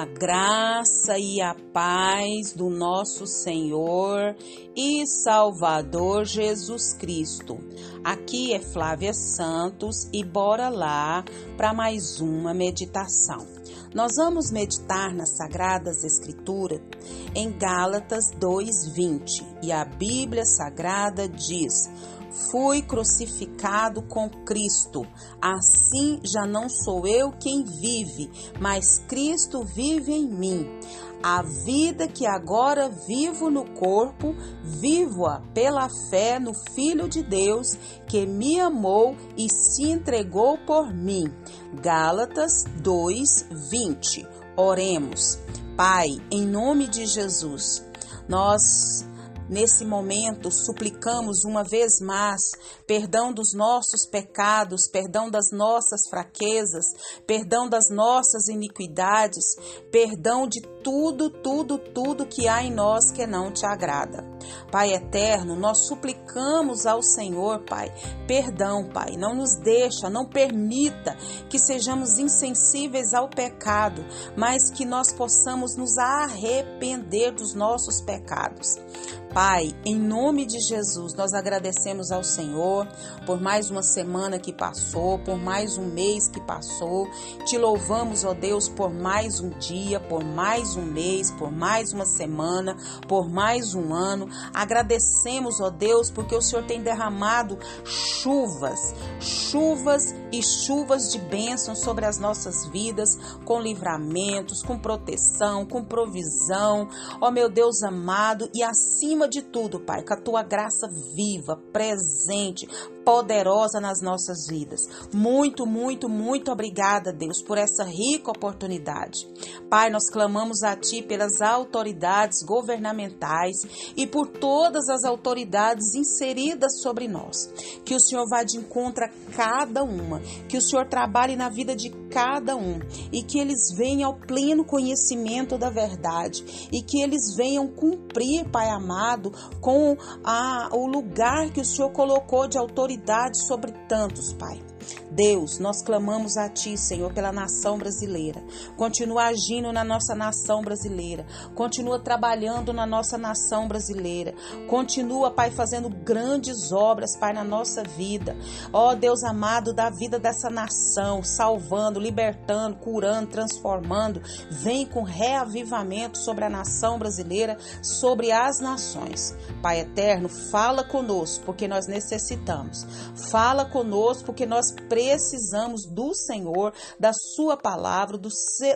A graça e a paz do nosso Senhor e Salvador Jesus Cristo. Aqui é Flávia Santos e bora lá para mais uma meditação. Nós vamos meditar nas Sagradas Escrituras em Gálatas 2:20 e a Bíblia Sagrada diz: Fui crucificado com Cristo. Assim já não sou eu quem vive, mas Cristo vive em mim. A vida que agora vivo no corpo, vivo-a pela fé no Filho de Deus que me amou e se entregou por mim. Gálatas 2:20. Oremos. Pai, em nome de Jesus, nós Nesse momento, suplicamos uma vez mais perdão dos nossos pecados, perdão das nossas fraquezas, perdão das nossas iniquidades, perdão de tudo, tudo, tudo que há em nós que não te agrada. Pai eterno, nós suplicamos ao Senhor, Pai, perdão, Pai. Não nos deixa, não permita que sejamos insensíveis ao pecado, mas que nós possamos nos arrepender dos nossos pecados. Pai, em nome de Jesus, nós agradecemos ao Senhor por mais uma semana que passou, por mais um mês que passou. Te louvamos, ó Deus, por mais um dia, por mais um mês, por mais uma semana, por mais um ano. Agradecemos, ó Deus, porque o Senhor tem derramado chuvas, chuvas e chuvas de bênção sobre as nossas vidas, com livramentos, com proteção, com provisão. Ó meu Deus amado, e acima de tudo, Pai, com a tua graça viva, presente, poderosa nas nossas vidas. Muito, muito, muito obrigada, Deus, por essa rica oportunidade. Pai, nós clamamos a Ti pelas autoridades governamentais e por todas as autoridades inseridas sobre nós. Que o Senhor vá de encontro a cada uma, que o Senhor trabalhe na vida de cada um e que eles venham ao pleno conhecimento da verdade e que eles venham cumprir, Pai amado, com a, o lugar que o Senhor colocou de autoridade sobre tantos, Pai. Deus, nós clamamos a Ti, Senhor, pela nação brasileira. Continua agindo na nossa nação brasileira. Continua trabalhando na nossa nação brasileira. Continua, Pai, fazendo grandes obras, Pai, na nossa vida. Ó Deus amado, da vida dessa nação, salvando, libertando, curando, transformando. Vem com reavivamento sobre a nação brasileira, sobre as nações. Pai eterno, fala conosco, porque nós necessitamos. Fala conosco, porque nós precisamos do Senhor, da Sua palavra, do,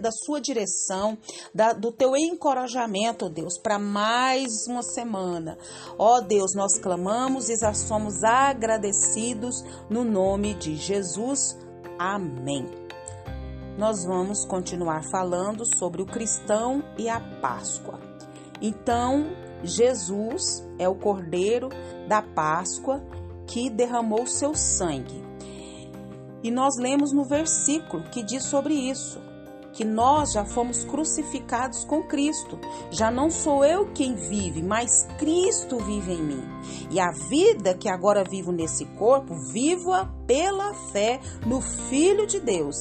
da Sua direção, da, do Teu encorajamento, ó Deus, para mais uma semana. Ó Deus, nós clamamos e já somos agradecidos no nome de Jesus. Amém. Nós vamos continuar falando sobre o cristão e a Páscoa. Então, Jesus é o Cordeiro da Páscoa que derramou seu sangue. E nós lemos no versículo que diz sobre isso, que nós já fomos crucificados com Cristo. Já não sou eu quem vive, mas Cristo vive em mim. E a vida que agora vivo nesse corpo, vivo-a pela fé no Filho de Deus,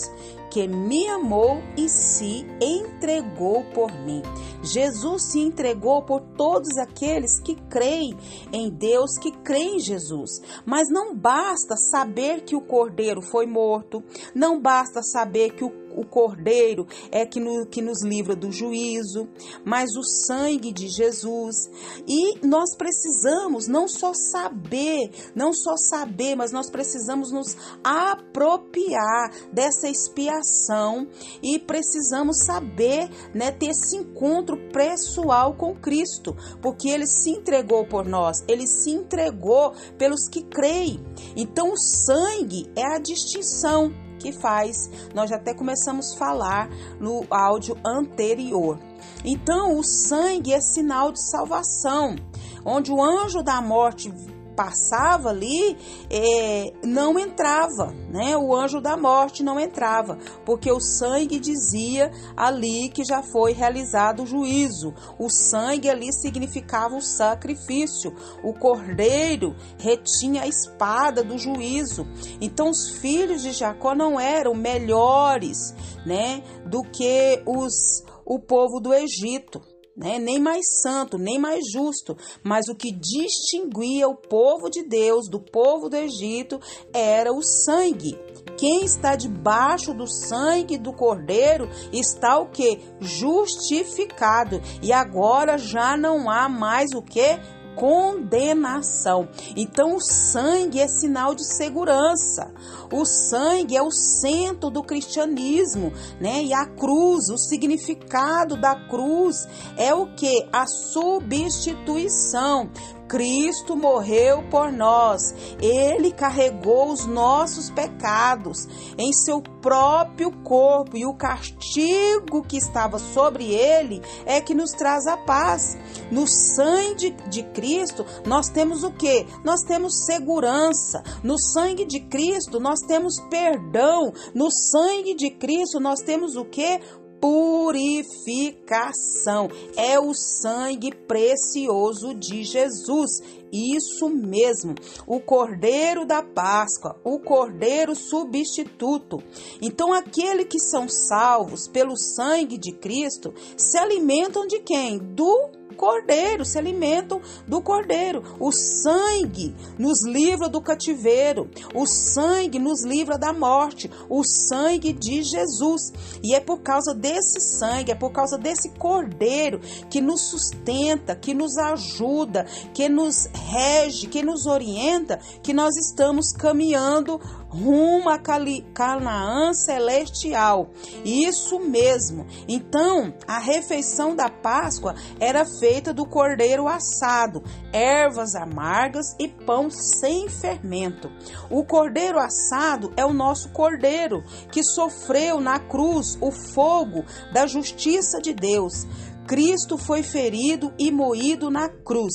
que me amou e se entregou por mim. Jesus se entregou por todos aqueles que creem em Deus, que creem em Jesus. Mas não basta saber que o cordeiro foi morto, não basta saber que o o cordeiro é que, no, que nos livra do juízo, mas o sangue de Jesus. E nós precisamos não só saber, não só saber, mas nós precisamos nos apropriar dessa expiação e precisamos saber, né, ter esse encontro pessoal com Cristo, porque ele se entregou por nós, ele se entregou pelos que creem. Então o sangue é a distinção que faz. Nós até começamos a falar no áudio anterior. Então, o sangue é sinal de salvação. Onde o anjo da morte passava ali é, não entrava, né? O anjo da morte não entrava, porque o sangue dizia ali que já foi realizado o juízo. O sangue ali significava o sacrifício. O cordeiro retinha a espada do juízo. Então os filhos de Jacó não eram melhores, né, do que os o povo do Egito. Né? Nem mais santo, nem mais justo, mas o que distinguia o povo de Deus do povo do Egito era o sangue. Quem está debaixo do sangue do Cordeiro está o que? Justificado. E agora já não há mais o que? Condenação. Então, o sangue é sinal de segurança. O sangue é o centro do cristianismo, né? E a cruz, o significado da cruz é o que? A substituição. Cristo morreu por nós. Ele carregou os nossos pecados em seu próprio corpo e o castigo que estava sobre ele é que nos traz a paz. No sangue de, Cristo, nós temos o que? Nós temos segurança. No sangue de Cristo, nós temos perdão. No sangue de Cristo, nós temos o que? Purificação. É o sangue precioso de Jesus. Isso mesmo, o Cordeiro da Páscoa, o Cordeiro substituto. Então, aqueles que são salvos pelo sangue de Cristo se alimentam de quem? Do cordeiro, se alimentam do cordeiro. O sangue nos livra do cativeiro, o sangue nos livra da morte, o sangue de Jesus. E é por causa desse sangue, é por causa desse cordeiro que nos sustenta, que nos ajuda, que nos rege, que nos orienta, que nós estamos caminhando rumo a Canaã celestial. Isso mesmo. Então, a refeição da Páscoa era feita do cordeiro assado, ervas amargas e pão sem fermento. O cordeiro assado é o nosso cordeiro que sofreu na cruz o fogo da justiça de Deus. Cristo foi ferido e moído na cruz.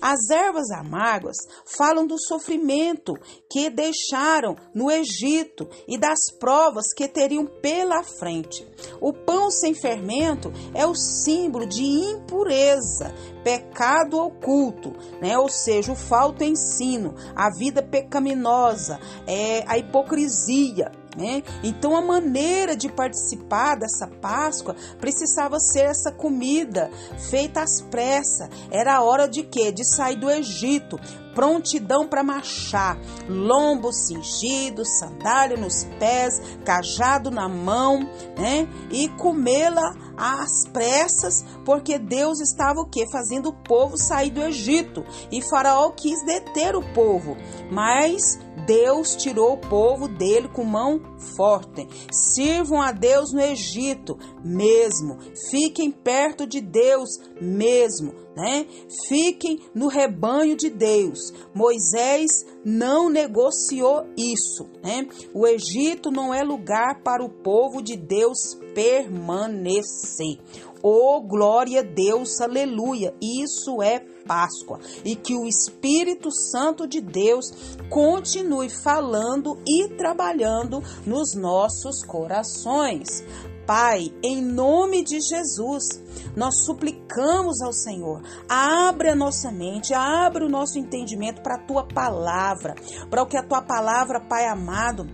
As ervas amargas falam do sofrimento que deixaram no Egito e das provas que teriam pela frente. O pão sem fermento é o símbolo de impureza, pecado oculto, né? Ou seja, o falso ensino, a vida pecaminosa, é a hipocrisia. Né? Então, a maneira de participar dessa Páscoa precisava ser essa comida feita às pressas. Era a hora de quê? De sair do Egito, prontidão para marchar, lombo cingido, sandália nos pés, cajado na mão, né? E comê-la às pressas, porque Deus estava o que? Fazendo o povo sair do Egito. E Faraó quis deter o povo, mas Deus tirou o povo dele com mão forte. Sirvam a Deus no Egito mesmo. Fiquem perto de Deus mesmo, né? Fiquem no rebanho de Deus. Moisés não negociou isso, né? O Egito não é lugar para o povo de Deus permanecer. Oh, glória a Deus, aleluia. Isso é Páscoa e que o Espírito Santo de Deus continue falando e trabalhando nos nossos corações. Pai, em nome de Jesus, nós suplicamos ao Senhor, abre a nossa mente, abre o nosso entendimento para a tua palavra, para o que a tua palavra, Pai amado,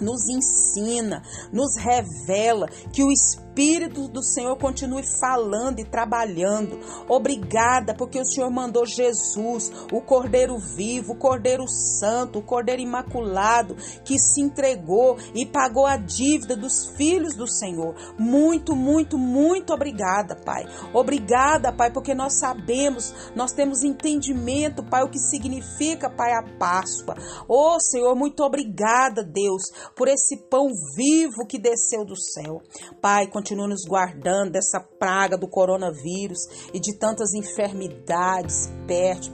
nos ensina, nos revela que o Espírito Espírito do Senhor continue falando e trabalhando. Obrigada, porque o Senhor mandou Jesus, o Cordeiro vivo, o Cordeiro santo, o Cordeiro imaculado, que se entregou e pagou a dívida dos filhos do Senhor. Muito, muito, muito obrigada, Pai. Obrigada, Pai, porque nós sabemos, nós temos entendimento, Pai, o que significa, Pai, a Páscoa. Oh, Senhor, muito obrigada, Deus, por esse pão vivo que desceu do céu. Pai, continua nos guardando dessa praga do coronavírus e de tantas enfermidades,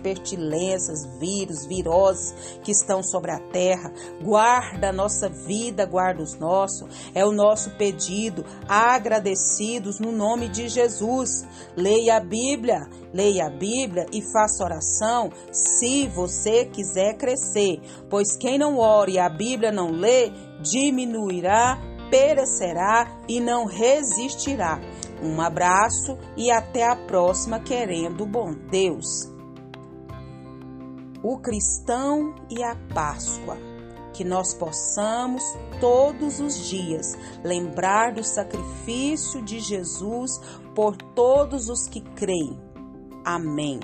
pestilências, vírus, viroses que estão sobre a terra. Guarda a nossa vida, guarda os nossos. É o nosso pedido, agradecidos no nome de Jesus. Leia a Bíblia, leia a Bíblia e faça oração se você quiser crescer, pois quem não ore e a Bíblia não lê, diminuirá perecerá e não resistirá. Um abraço e até a próxima, querendo bom Deus. O cristão e a Páscoa. que nós possamos todos os dias lembrar do sacrifício de Jesus por todos os que creem. Amém.